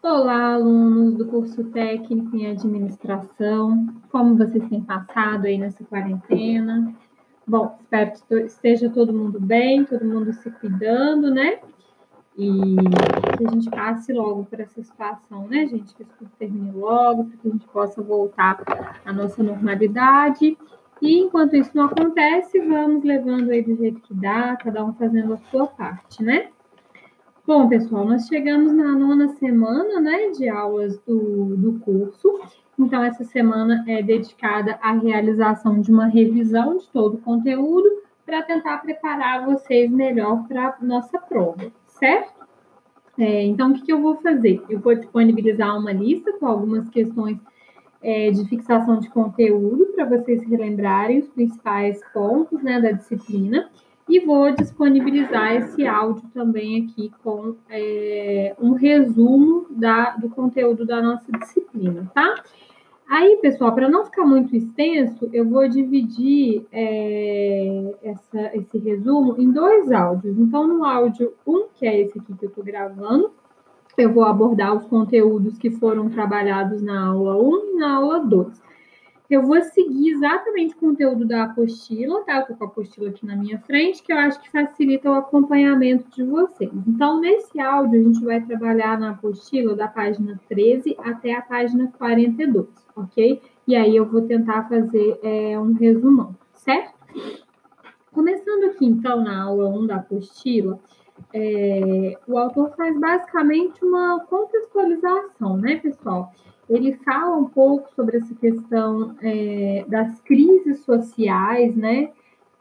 Olá, alunos do curso técnico em administração. Como vocês têm passado aí nessa quarentena? Bom, espero que esteja todo mundo bem, todo mundo se cuidando, né? E que a gente passe logo por essa situação, né, gente? Que isso termine logo, para que a gente possa voltar à nossa normalidade. E enquanto isso não acontece, vamos levando aí do jeito que dá, cada um fazendo a sua parte, né? Bom, pessoal, nós chegamos na nona semana né, de aulas do, do curso. Então, essa semana é dedicada à realização de uma revisão de todo o conteúdo para tentar preparar vocês melhor para a nossa prova, certo? É, então, o que, que, eu vou fazer? Eu vou disponibilizar uma lista com algumas questões é, de fixação de conteúdo para vocês relembrarem os principais pontos né, da disciplina e vou disponibilizar esse áudio também aqui com é, um resumo da, do conteúdo da nossa disciplina, tá? Aí, pessoal, para não ficar muito extenso, eu vou dividir é, essa, esse resumo em dois áudios. Então, no áudio 1, um, que é esse aqui que eu estou gravando, eu vou abordar os conteúdos que foram trabalhados na aula 1 e na aula 2. Eu vou seguir exatamente o conteúdo da apostila, tá? Eu tô com a apostila aqui na minha frente, que eu acho que facilita o acompanhamento de vocês. Então, nesse áudio, a gente vai trabalhar na apostila da página 13 até a página 42, ok? E aí eu vou tentar fazer é, um resumão, certo? Começando aqui, então, na aula 1 da apostila, é, o autor faz basicamente uma contextualização, né, pessoal? Ele fala um pouco sobre essa questão é, das crises sociais, né?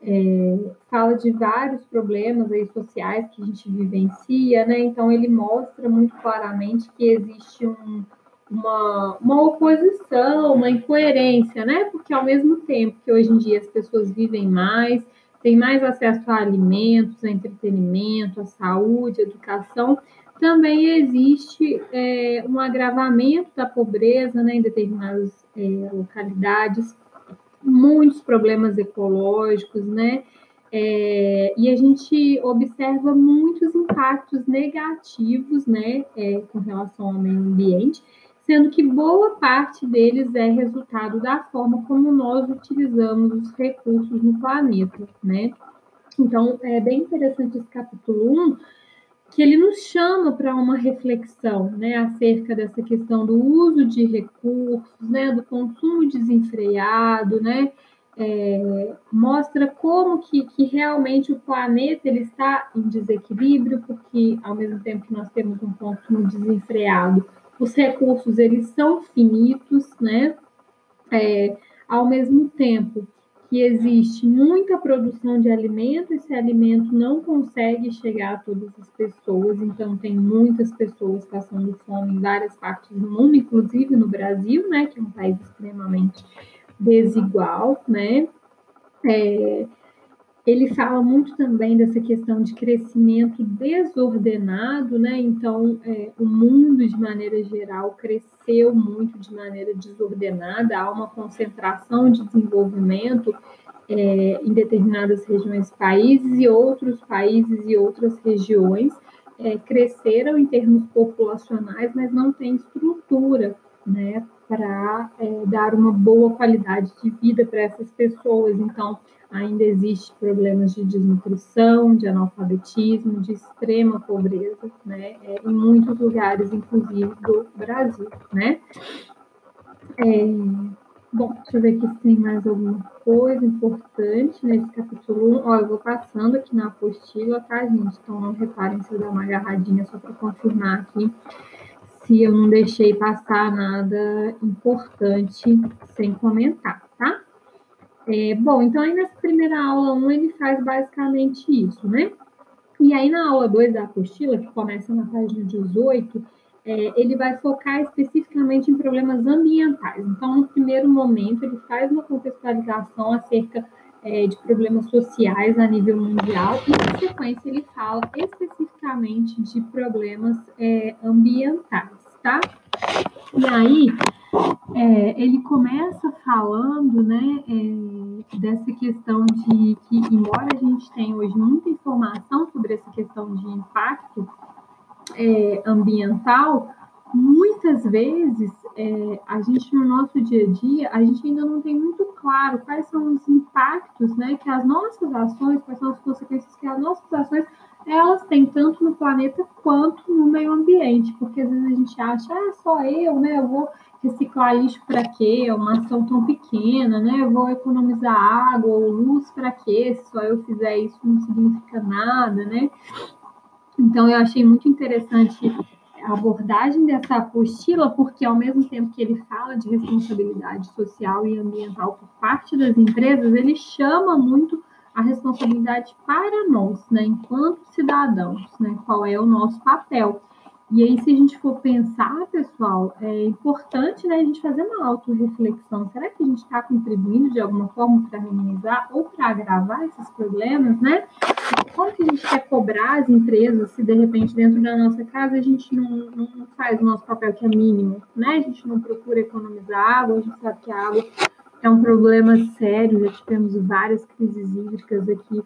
É, fala de vários problemas aí sociais que a gente vivencia, né? Então ele mostra muito claramente que existe um, uma, uma oposição, uma incoerência, né? Porque ao mesmo tempo que hoje em dia as pessoas vivem mais, têm mais acesso a alimentos, a entretenimento, a saúde, a educação, também existe é, um agravamento da pobreza né, em determinadas é, localidades, muitos problemas ecológicos, né? É, e a gente observa muitos impactos negativos, né, é, com relação ao meio ambiente, sendo que boa parte deles é resultado da forma como nós utilizamos os recursos no planeta, né? Então, é bem interessante esse capítulo 1, que ele nos chama para uma reflexão né, acerca dessa questão do uso de recursos, né, do consumo desenfreado, né, é, mostra como que, que realmente o planeta ele está em desequilíbrio, porque ao mesmo tempo que nós temos um consumo desenfreado, os recursos eles são finitos, né, é, ao mesmo tempo que existe muita produção de alimento, esse alimento não consegue chegar a todas as pessoas, então tem muitas pessoas passando fome em várias partes do mundo, inclusive no Brasil, né, que é um país extremamente desigual, né? É, ele fala muito também dessa questão de crescimento desordenado, né? Então, é, o mundo, de maneira geral, cresceu muito de maneira desordenada, há uma concentração de desenvolvimento é, em determinadas regiões do país e outros países e outras regiões é, cresceram em termos populacionais, mas não tem estrutura, né? Para é, dar uma boa qualidade de vida para essas pessoas. Então, ainda existe problemas de desnutrição, de analfabetismo, de extrema pobreza, né, é, em muitos lugares, inclusive do Brasil, né. É, bom, deixa eu ver aqui se tem mais alguma coisa importante nesse capítulo 1. Ó, eu vou passando aqui na apostila, tá, gente? Então não reparem se eu dar uma agarradinha só para confirmar aqui se eu não deixei passar nada importante sem comentar, tá? É, bom, então aí nessa primeira aula 1 ele faz basicamente isso, né? E aí na aula 2 da apostila, que começa na página 18, é, ele vai focar especificamente em problemas ambientais. Então, no primeiro momento, ele faz uma contextualização acerca é, de problemas sociais a nível mundial e, na sequência, ele fala especificamente de problemas é, ambientais, tá? E aí, é, ele começa falando né, é, dessa questão de que, embora a gente tenha hoje muita informação sobre essa questão de impacto é, ambiental, muitas vezes é, a gente no nosso dia a dia a gente ainda não tem muito claro quais são os impactos, né, que as nossas ações, quais são as consequências que as nossas ações elas têm tanto no planeta quanto no meio ambiente, porque às vezes a gente acha, ah, só eu, né, eu vou reciclar lixo para quê? É uma ação tão pequena, né? Eu vou economizar água ou luz para quê? Se só eu fizer isso não significa nada, né? Então eu achei muito interessante a abordagem dessa apostila, porque ao mesmo tempo que ele fala de responsabilidade social e ambiental por parte das empresas, ele chama muito a responsabilidade para nós, né, enquanto cidadãos, né, qual é o nosso papel. E aí, se a gente for pensar, pessoal, é importante né, a gente fazer uma autorreflexão. Será que a gente está contribuindo de alguma forma para minimizar ou para agravar esses problemas, né? Como que a gente quer cobrar as empresas se, de repente, dentro da nossa casa a gente não, não faz o nosso papel que é mínimo, né? A gente não procura economizar água, a gente sabe que a água é um problema sério, já tivemos várias crises hídricas aqui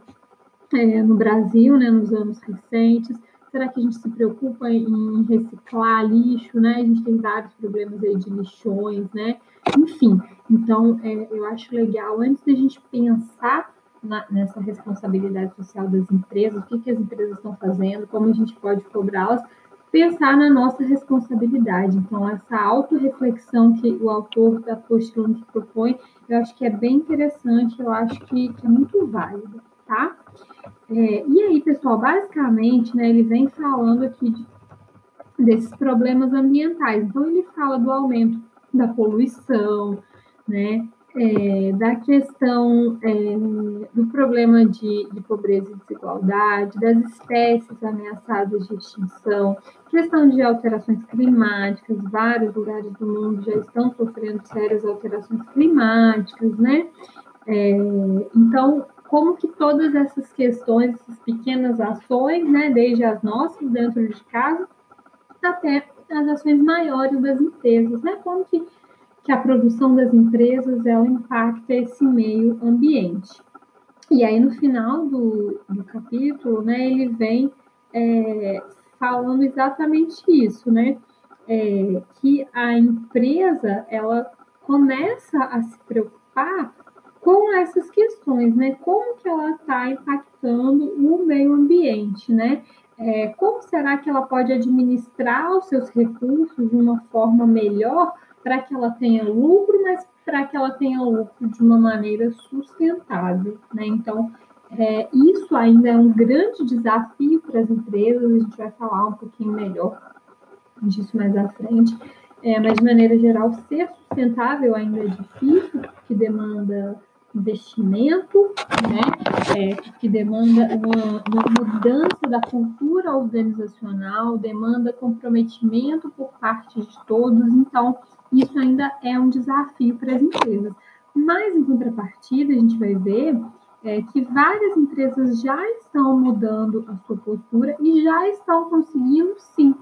é, no Brasil, né, nos anos recentes. Será que a gente se preocupa em reciclar lixo, né? A gente tem vários problemas aí de lixões, né? Enfim, então é, eu acho legal, antes da gente pensar na, nessa responsabilidade social das empresas, o que, que as empresas estão fazendo, como a gente pode cobrá-las, pensar na nossa responsabilidade. Então, essa autorreflexão que o autor da apostila nos propõe, eu acho que é bem interessante, eu acho que, que é muito válido, tá? É, e aí, pessoal, basicamente, né, ele vem falando aqui de, desses problemas ambientais. Então, ele fala do aumento da poluição, né, é, da questão é, do problema de, de, pobreza e desigualdade, das espécies ameaçadas de extinção, questão de alterações climáticas, vários lugares do mundo já estão sofrendo sérias alterações climáticas, né? É, então, como que todas essas questões, essas pequenas ações, né, desde as nossas dentro de casa, até as ações maiores das empresas, né, como que, que a produção das empresas, ela impacta esse meio ambiente. E aí, no final do, do capítulo, né, ele vem é, falando exatamente isso, né, é, que a empresa, ela começa a se preocupar com essas questões, né? Como que ela está impactando o meio ambiente, né? É, como será que ela pode administrar os seus recursos de uma forma melhor para que ela tenha lucro, mas para que ela tenha lucro de uma maneira sustentável, né? Então, é, isso ainda é um grande desafio para as empresas, a gente vai falar um pouquinho melhor disso mais à frente. É, mas, de maneira geral, ser sustentável ainda é difícil, porque demanda investimento, né, é, que demanda uma, uma, mudança da cultura organizacional, demanda comprometimento por parte de todos, então isso ainda é um desafio para as empresas. Mas, em contrapartida, a gente vai ver é, que várias empresas já estão mudando a sua postura e já estão conseguindo, sim,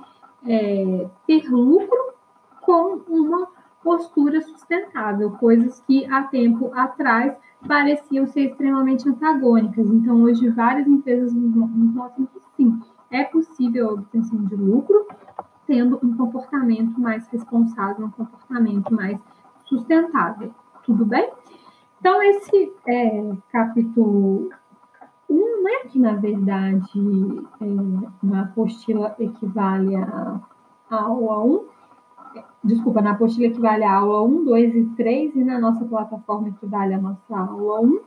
é, ter lucro com uma postura sustentável, coisas que há tempo atrás pareciam ser extremamente antagônicas. Então, hoje, várias empresas nos mostram que sim, é possível a obtenção de lucro tendo um comportamento mais responsável, um comportamento mais sustentável. Tudo bem? Então, esse é, capítulo 1, né, que na verdade é, na apostila equivale a, a aula 1, desculpa, na apostila equivale a aula 1, 2 e 3, e na nossa plataforma equivale a nossa aula 1.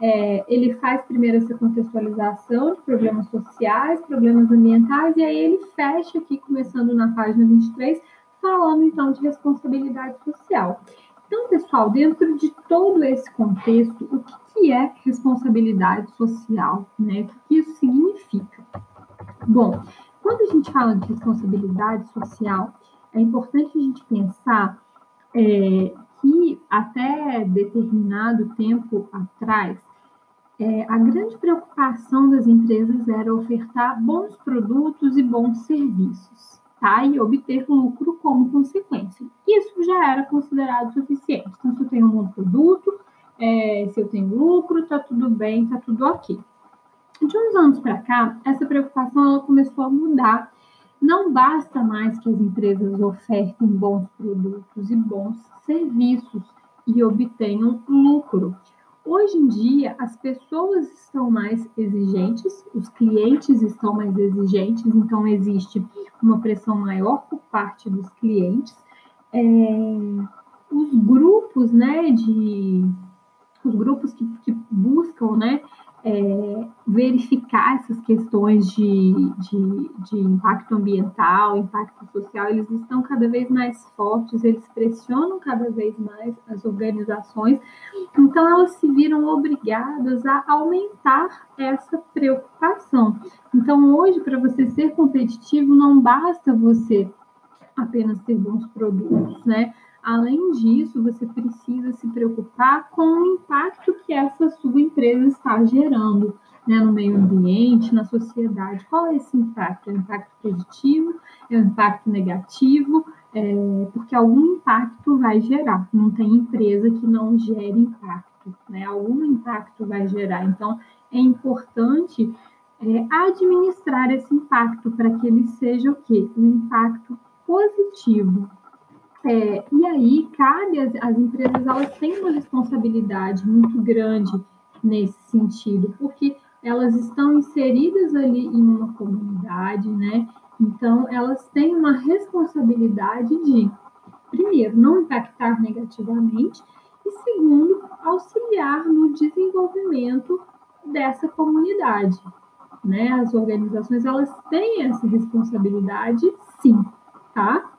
É, ele faz primeiro essa contextualização de problemas sociais, problemas ambientais, e aí ele fecha aqui, começando na página 23, falando então de responsabilidade social. Então, pessoal, dentro de todo esse contexto, o que, é responsabilidade social? Né? O que isso significa? Bom, quando a gente fala de responsabilidade social, é importante a gente pensar é, que até determinado tempo atrás, é, a grande preocupação das empresas era ofertar bons produtos e bons serviços, tá? E obter lucro como consequência. Isso já era considerado suficiente. Então, se eu tenho um bom produto, é, se eu tenho lucro, tá tudo bem, tá tudo ok. De uns anos para cá, essa preocupação ela começou a mudar Não basta mais que as empresas ofertem bons produtos e bons serviços e obtenham lucro. Hoje em dia, as pessoas estão mais exigentes, os clientes estão mais exigentes, então existe uma pressão maior por parte dos clientes. É, os grupos, né, de os grupos que, que buscam, né, é, verificar essas questões de, de, de, impacto ambiental, impacto social, eles estão cada vez mais fortes, eles pressionam cada vez mais as organizações, então elas se viram obrigadas a aumentar essa preocupação. Então, hoje, para você ser competitivo, não basta você apenas ter bons produtos, né? Além disso, você precisa se preocupar com o impacto que essa sua empresa está gerando né, no meio ambiente, na sociedade. Qual é esse impacto? É um impacto positivo? É um impacto negativo? É, porque algum impacto vai gerar. Não tem empresa que não gere impacto, né? Algum impacto vai gerar. Então, é importante é, administrar esse impacto para que ele seja o quê? Um impacto positivo, é, e aí, cabe às, às empresas, elas têm uma responsabilidade muito grande nesse sentido, porque elas estão inseridas ali em uma comunidade, né? Então, elas têm uma responsabilidade de, primeiro, não impactar negativamente, e segundo, auxiliar no desenvolvimento dessa comunidade, né? As organizações, elas têm essa responsabilidade, sim, tá?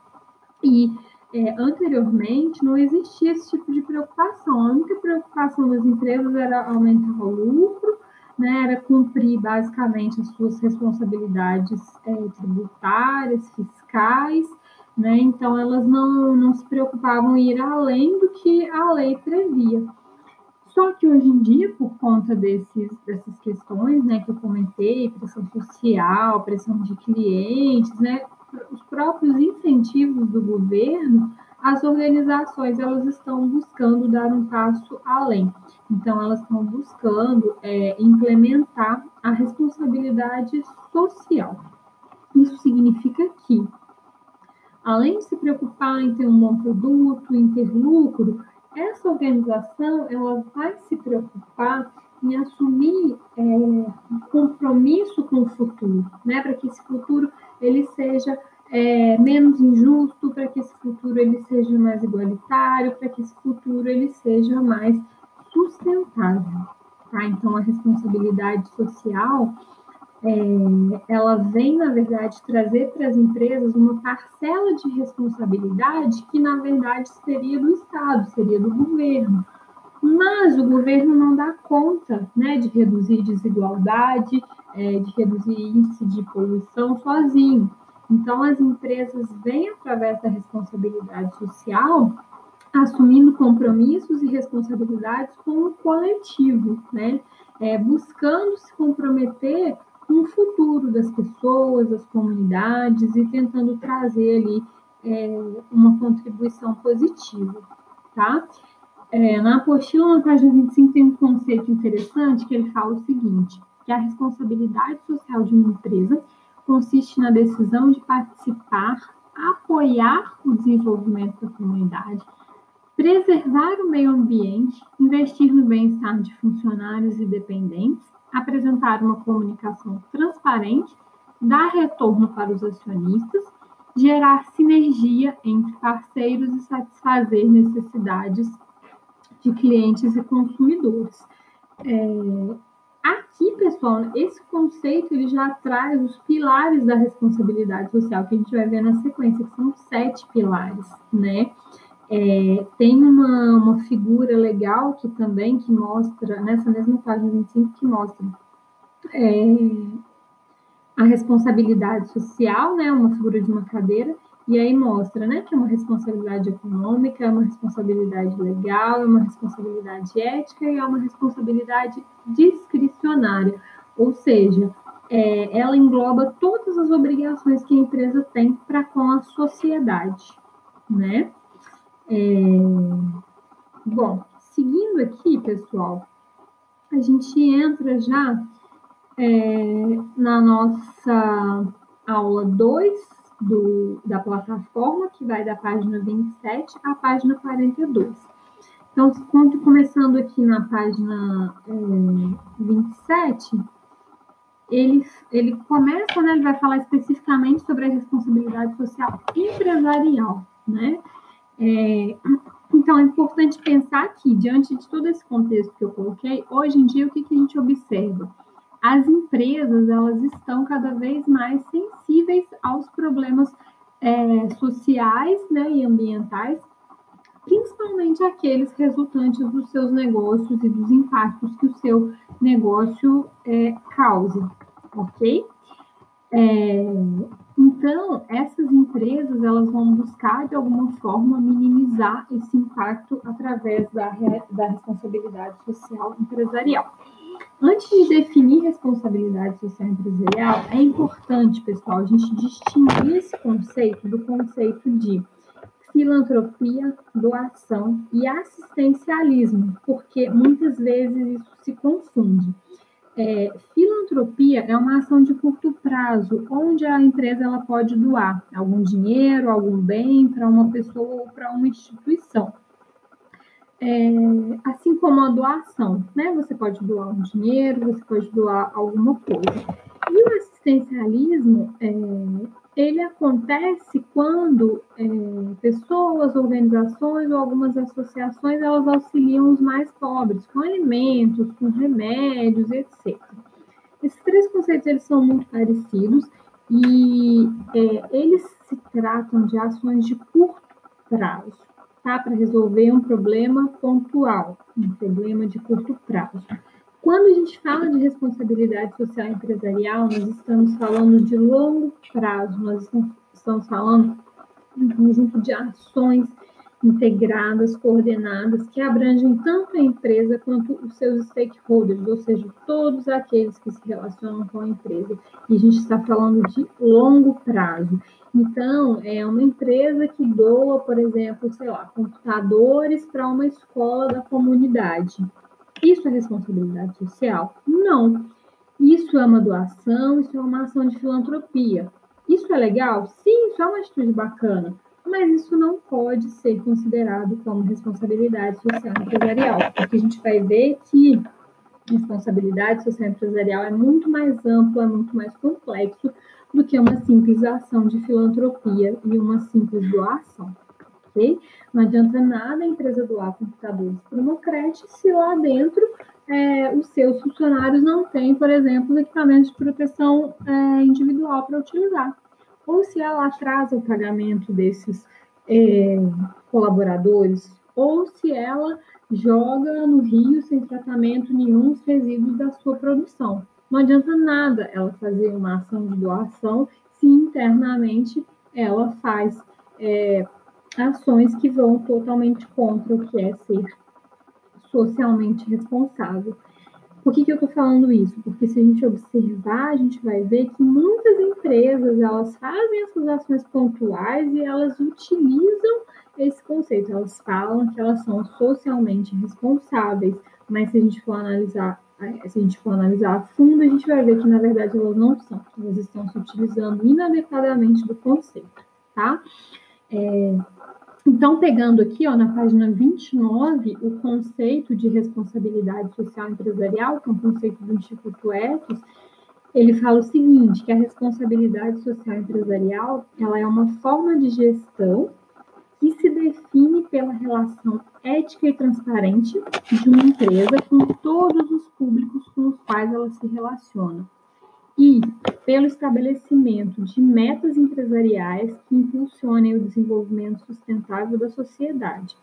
E é, anteriormente não existia esse tipo de preocupação. A única preocupação das empresas era aumentar o lucro, né, era cumprir basicamente as suas responsabilidades é, tributárias, fiscais, né, então elas não, não se preocupavam em ir além do que a lei previa. Só que hoje em dia, por conta desses, dessas questões né, que eu comentei, pressão social, pressão de clientes, né, os próprios incentivos do governo, as organizações elas estão buscando dar um passo além. Então, elas estão buscando é, implementar a responsabilidade social. Isso significa que, além de se preocupar em ter um bom produto, em ter lucro, essa organização ela vai se preocupar em assumir é, um compromisso com o futuro, né? Para que esse futuro ele seja é, menos injusto, para que esse futuro ele seja mais igualitário, para que esse futuro ele seja mais sustentável. Tá? Então, a responsabilidade social, é, ela vem, na verdade, trazer para as empresas uma parcela de responsabilidade que, na verdade, seria do Estado, seria do governo. Mas o governo não dá conta né, de reduzir desigualdade, é, de reduzir índice de poluição sozinho. Então, as empresas vêm, através da responsabilidade social, assumindo compromissos e responsabilidades com o coletivo, né? É, buscando se comprometer com o futuro das pessoas, das comunidades e tentando trazer ali é, uma contribuição positiva, tá? É, na apostila, na página 25, tem um conceito interessante que ele fala o seguinte, que a responsabilidade social de uma empresa consiste na decisão de participar, apoiar o desenvolvimento da comunidade, preservar o meio ambiente, investir no bem-estar de funcionários e dependentes, apresentar uma comunicação transparente, dar retorno para os acionistas, gerar sinergia entre parceiros e satisfazer necessidades de clientes e consumidores. É, Aqui, pessoal, esse conceito ele já traz os pilares da responsabilidade social, que a gente vai ver na sequência, que são sete pilares, né? É, tem uma, uma figura legal que também que mostra, nessa mesma página 25, que mostra é, a responsabilidade social, né? Uma figura de uma cadeira, e aí mostra, né, que é uma responsabilidade econômica, é uma responsabilidade legal, é uma responsabilidade ética e é uma responsabilidade discricionária. Ou seja, é, ela engloba todas as obrigações que a empresa tem para com a sociedade, né? É, bom, seguindo aqui, pessoal, a gente entra já é, na nossa aula 2 do, da plataforma, que vai da página 27 à página 42. Então, começando aqui na página é, 27, ele, ele começa, né, ele vai falar especificamente sobre a responsabilidade social empresarial, né? É, então, é importante pensar que, diante de todo esse contexto que eu coloquei, hoje em dia, o que, que a gente observa? As empresas, elas estão cada vez mais sensíveis aos problemas é, sociais né, e ambientais, principalmente aqueles resultantes dos seus negócios e dos impactos que o seu negócio é, causa, ok? É, então, essas empresas elas vão buscar de alguma forma minimizar esse impacto através da, da responsabilidade social empresarial. Antes de definir responsabilidade social empresarial, é importante, pessoal, a gente distinguir esse conceito do conceito de filantropia, doação e assistencialismo, porque muitas vezes isso se confunde. É, filantropia é uma ação de curto prazo, onde a empresa ela pode doar algum dinheiro, algum bem para uma pessoa ou para uma instituição. É, assim como a doação, né? Você pode doar um dinheiro, você pode doar alguma coisa. E o assistencialismo, é, ele acontece quando é, pessoas, organizações ou algumas associações elas auxiliam os mais pobres com alimentos, com remédios, etc. Esses três conceitos eles são muito parecidos e é, eles se tratam de ações de curto prazo, Para resolver um problema pontual, um problema de curto prazo. Quando a gente fala de responsabilidade social empresarial, nós estamos falando de longo prazo, nós estamos falando de um conjunto de ações integradas, coordenadas, que abrangem tanto a empresa quanto os seus stakeholders, ou seja, todos aqueles que se relacionam com a empresa. E a gente está falando de longo prazo. Então, é uma empresa que doa, por exemplo, sei lá, computadores para uma escola da comunidade. Isso é responsabilidade social? Não. Isso é uma doação, isso é uma ação de filantropia. Isso é legal? Sim, isso é uma atitude bacana, mas isso não pode ser considerado como responsabilidade social empresarial, porque a gente vai ver que responsabilidade social empresarial é muito mais amplo, é muito mais complexo do que uma simples ação de filantropia e uma simples doação ok? Não adianta nada a empresa doar computadores para uma creche se lá dentro é, os seus funcionários não têm, por exemplo, equipamentos de proteção é, individual para utilizar. Ou se ela atrasa o pagamento desses é, colaboradores, ou se ela joga no rio sem tratamento nenhum os resíduos da sua produção. Não adianta nada ela fazer uma ação de doação se internamente ela faz é, ações que vão totalmente contra o que é ser socialmente responsável. Por que, que eu estou falando isso? Porque se a gente observar, a gente vai ver que muitas empresas elas fazem essas ações pontuais e elas utilizam esse conceito. Elas falam que elas são socialmente responsáveis, mas se a gente for analisar, se a gente for analisar a fundo, a gente vai ver que na verdade elas não são. Elas estão se utilizando inadequadamente do conceito, tá? É, então, pegando aqui, ó, na página 29, o conceito de responsabilidade social empresarial, que é um conceito do Instituto Etos, ele fala o seguinte, que a responsabilidade social empresarial, ela é uma forma de gestão que se define pela relação ética e transparente de uma empresa com todos os públicos com os quais ela se relaciona e pelo estabelecimento de metas empresariais que impulsionem o desenvolvimento sustentável da sociedade,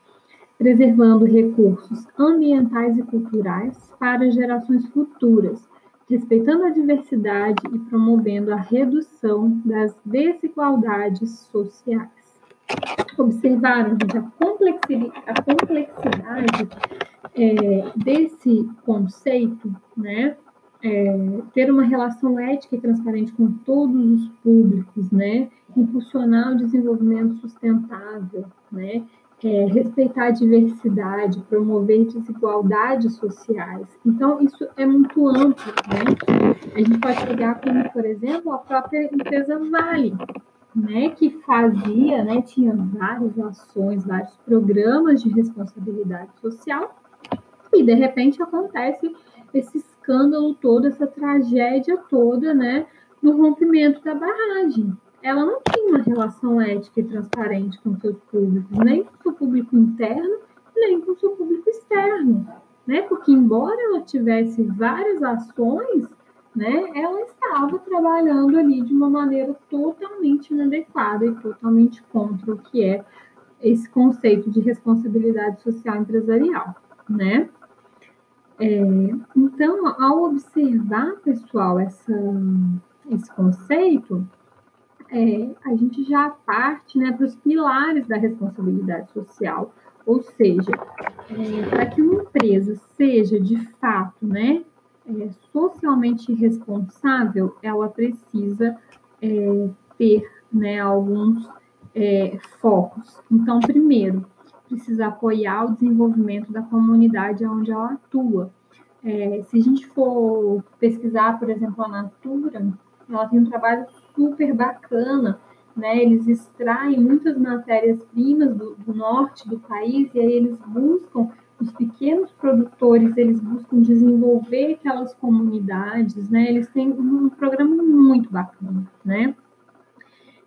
preservando recursos ambientais e culturais para gerações futuras, respeitando a diversidade e promovendo a redução das desigualdades sociais. Observaram, gente, a complexidade, a complexidade é, desse conceito, né? é, ter uma relação ética e transparente com todos os públicos, né? Impulsionar o desenvolvimento sustentável, né? É, respeitar a diversidade, promover desigualdades sociais. Então, isso é muito amplo, né? A gente pode pegar como, por exemplo, a própria empresa Vale. Né, que fazia, né, tinha várias ações, vários programas de responsabilidade social, e de repente acontece esse escândalo todo, essa tragédia toda, né, no rompimento da barragem. Ela não tinha uma relação ética e transparente com seus públicos, nem com seu público interno, nem com seu público externo, né? Porque embora ela tivesse várias ações, né, ela estava trabalhando ali de uma maneira totalmente inadequada e totalmente contra o que é esse conceito de responsabilidade social empresarial, né? É, então, ao observar, pessoal, essa, esse conceito, é, a gente já parte né, para os pilares da responsabilidade social, ou seja, é, para que uma empresa seja de fato né, é, socialmente responsável, ela precisa é, ter né, alguns é, focos. Então, primeiro, precisa apoiar o desenvolvimento da comunidade onde ela atua. É, se a gente for pesquisar, por exemplo, a Natura, ela tem um trabalho super bacana, né? Eles extraem muitas matérias-primas do, do norte do país e aí eles buscam os pequenos produtores eles buscam desenvolver aquelas comunidades, né? Eles têm um programa muito bacana, né?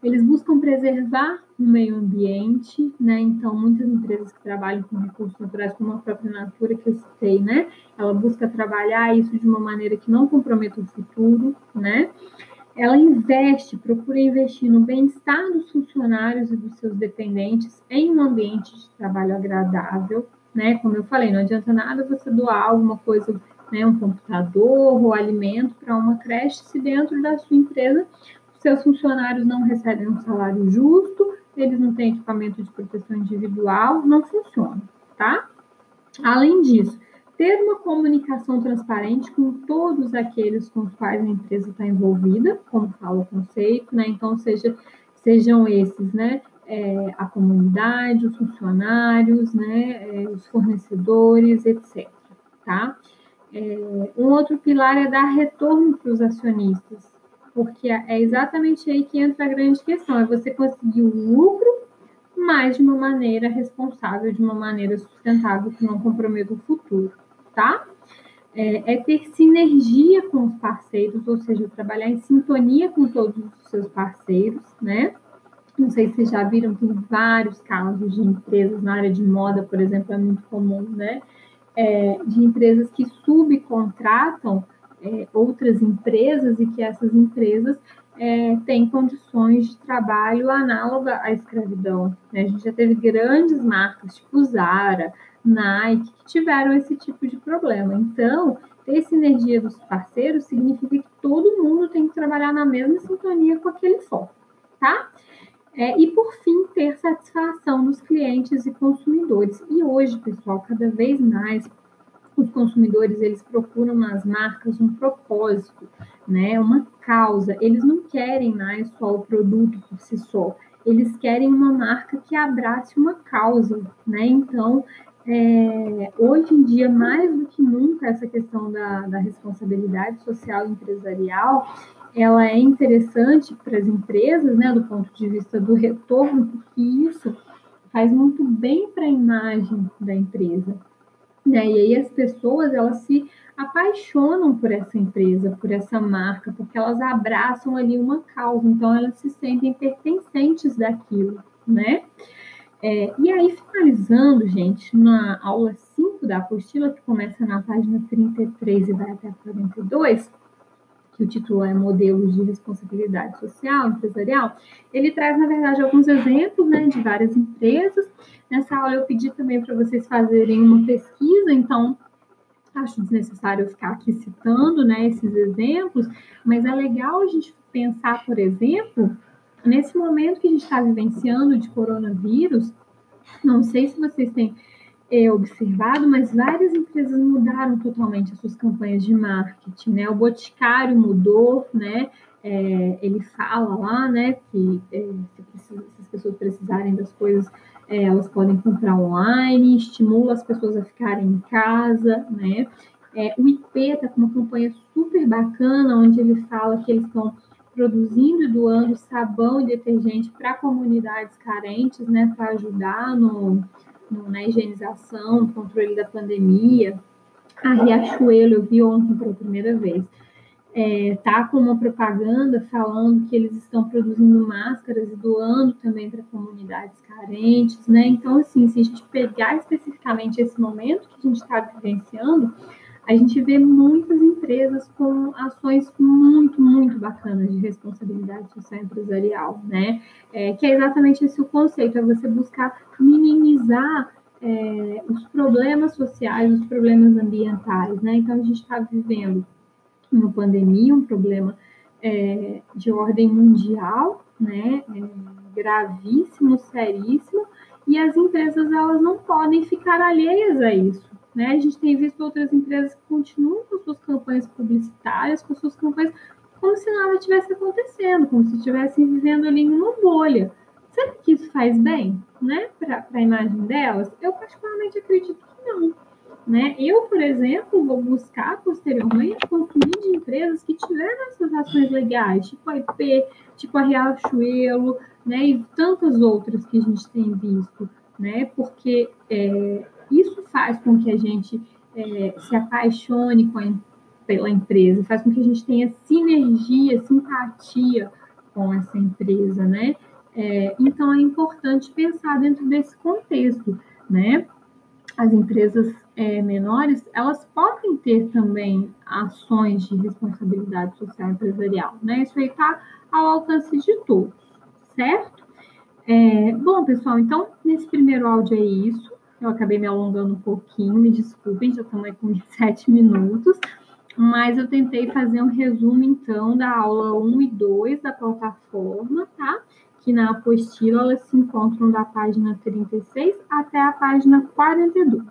Eles buscam preservar o meio ambiente, né? Então, muitas empresas que trabalham com recursos naturais, como a própria Natura que eu citei, né? Ela busca trabalhar isso de uma maneira que não comprometa o futuro, né? Ela investe, procura investir no bem-estar dos funcionários e dos seus dependentes em um ambiente de trabalho agradável, né? Como eu falei, não adianta nada você doar alguma coisa, né, um computador ou alimento para uma creche se dentro da sua empresa seus funcionários não recebem um salário justo, eles não têm equipamento de proteção individual, não funciona, tá? Além disso, ter uma comunicação transparente com todos aqueles com os quais a empresa está envolvida, como fala o conceito, né? Então, seja, sejam esses, né? É, a comunidade, os funcionários, né, é, os fornecedores, etc. Tá? É, um outro pilar é dar retorno para os acionistas, porque é exatamente aí que entra a grande questão, é você conseguir o lucro, mas de uma maneira responsável, de uma maneira sustentável, que não comprometa o futuro, tá? É, é, ter sinergia com os parceiros, ou seja, trabalhar em sintonia com todos os seus parceiros, né? Não sei se vocês já viram, tem vários casos de empresas na área de moda, por exemplo, é muito comum, né? É, de empresas que subcontratam é, outras empresas e que essas empresas é, têm condições de trabalho análoga à escravidão. Né? A gente já teve grandes marcas, tipo Zara, Nike, que tiveram esse tipo de problema. Então, ter sinergia dos parceiros significa que todo mundo tem que trabalhar na mesma sintonia com aquele foco, tá? É, e, por fim, ter satisfação dos clientes e consumidores. E hoje, pessoal, cada vez mais os consumidores eles procuram nas marcas um propósito, né, uma causa. Eles não querem mais só o produto por si só. Eles querem uma marca que abrace uma causa, né? Então, é, hoje em dia, mais do que nunca, essa questão da, da responsabilidade social empresarial ela é interessante para as empresas, né, do ponto de vista do retorno, porque isso faz muito bem para a imagem da empresa. Né? E aí as pessoas elas se apaixonam por essa empresa, por essa marca, porque elas abraçam ali uma causa, então elas se sentem pertencentes daquilo, né? É, e aí, finalizando, gente, na aula 5 da apostila, que começa na página 33 e vai até a 42, que o título é Modelos de Responsabilidade Social Empresarial, ele traz, na verdade, alguns exemplos né, de várias empresas. Nessa aula eu pedi também para vocês fazerem uma pesquisa, então acho desnecessário ficar aqui citando né, esses exemplos, mas é legal a gente pensar, por exemplo, nesse momento que a gente está vivenciando de coronavírus, não sei se vocês têm é, observado, mas várias empresas mudaram totalmente as suas campanhas de marketing, né? O Boticário mudou, né? É, ele fala lá, né, que é, se, as pessoas precisarem das coisas, é, elas podem comprar online, estimula as pessoas a ficarem em casa, né? É, o IP está com uma campanha super bacana, onde ele fala que eles estão produzindo e doando sabão e detergente para comunidades carentes, né, para ajudar no, no, na higienização, controle da pandemia. A Riachuelo, eu vi ontem pela primeira vez, é, tá com uma propaganda falando que eles estão produzindo máscaras e doando também para comunidades carentes, né? Então, assim, se a gente pegar especificamente esse momento que a gente está vivenciando, a gente vê muitas empresas com ações muito, muito bacanas de responsabilidade social empresarial, né? É, que é exatamente esse o conceito, é você buscar minimizar é, os problemas sociais, os problemas ambientais, né? Então, a gente está vivendo uma pandemia, um problema é, de ordem mundial, né, é, gravíssimo, seríssimo, e as empresas elas não podem ficar alheias a isso. Né? A gente tem visto outras empresas que continuam com suas campanhas publicitárias, com suas campanhas como se nada tivesse acontecendo, como se estivessem vivendo ali em uma bolha. Será que isso faz bem né, para a imagem delas? Eu particularmente acredito que não. Né? Eu, por exemplo, vou buscar posteriormente consumir de empresas que tiveram essas ações legais, tipo a IP, tipo a Riachuelo, né? E tantas outras que a gente tem visto, né? Porque é, isso faz com que a gente é, se apaixone a, pela empresa, faz com que a gente tenha sinergia, simpatia com essa empresa, né? É, então é importante pensar dentro desse contexto, né? As empresas é, menores, elas podem ter também ações de responsabilidade social empresarial, né? Isso aí está ao alcance de todos, certo? É, bom, pessoal, então, nesse primeiro áudio é isso. Eu acabei me alongando um pouquinho, me desculpem, já estamos aí com 27 minutos, mas eu tentei fazer um resumo, então, da aula 1 e 2 da plataforma, tá? Que na apostila elas se encontram da página 36 até a página 42.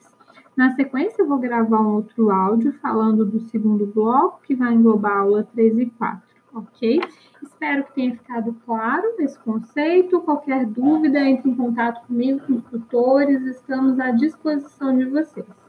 Na sequência, eu vou gravar um outro áudio falando do segundo bloco, que vai englobar a aula 3 e 4, ok? Espero que tenha ficado claro esse conceito. Qualquer dúvida, entre em contato comigo, com os tutores, estamos à disposição de vocês.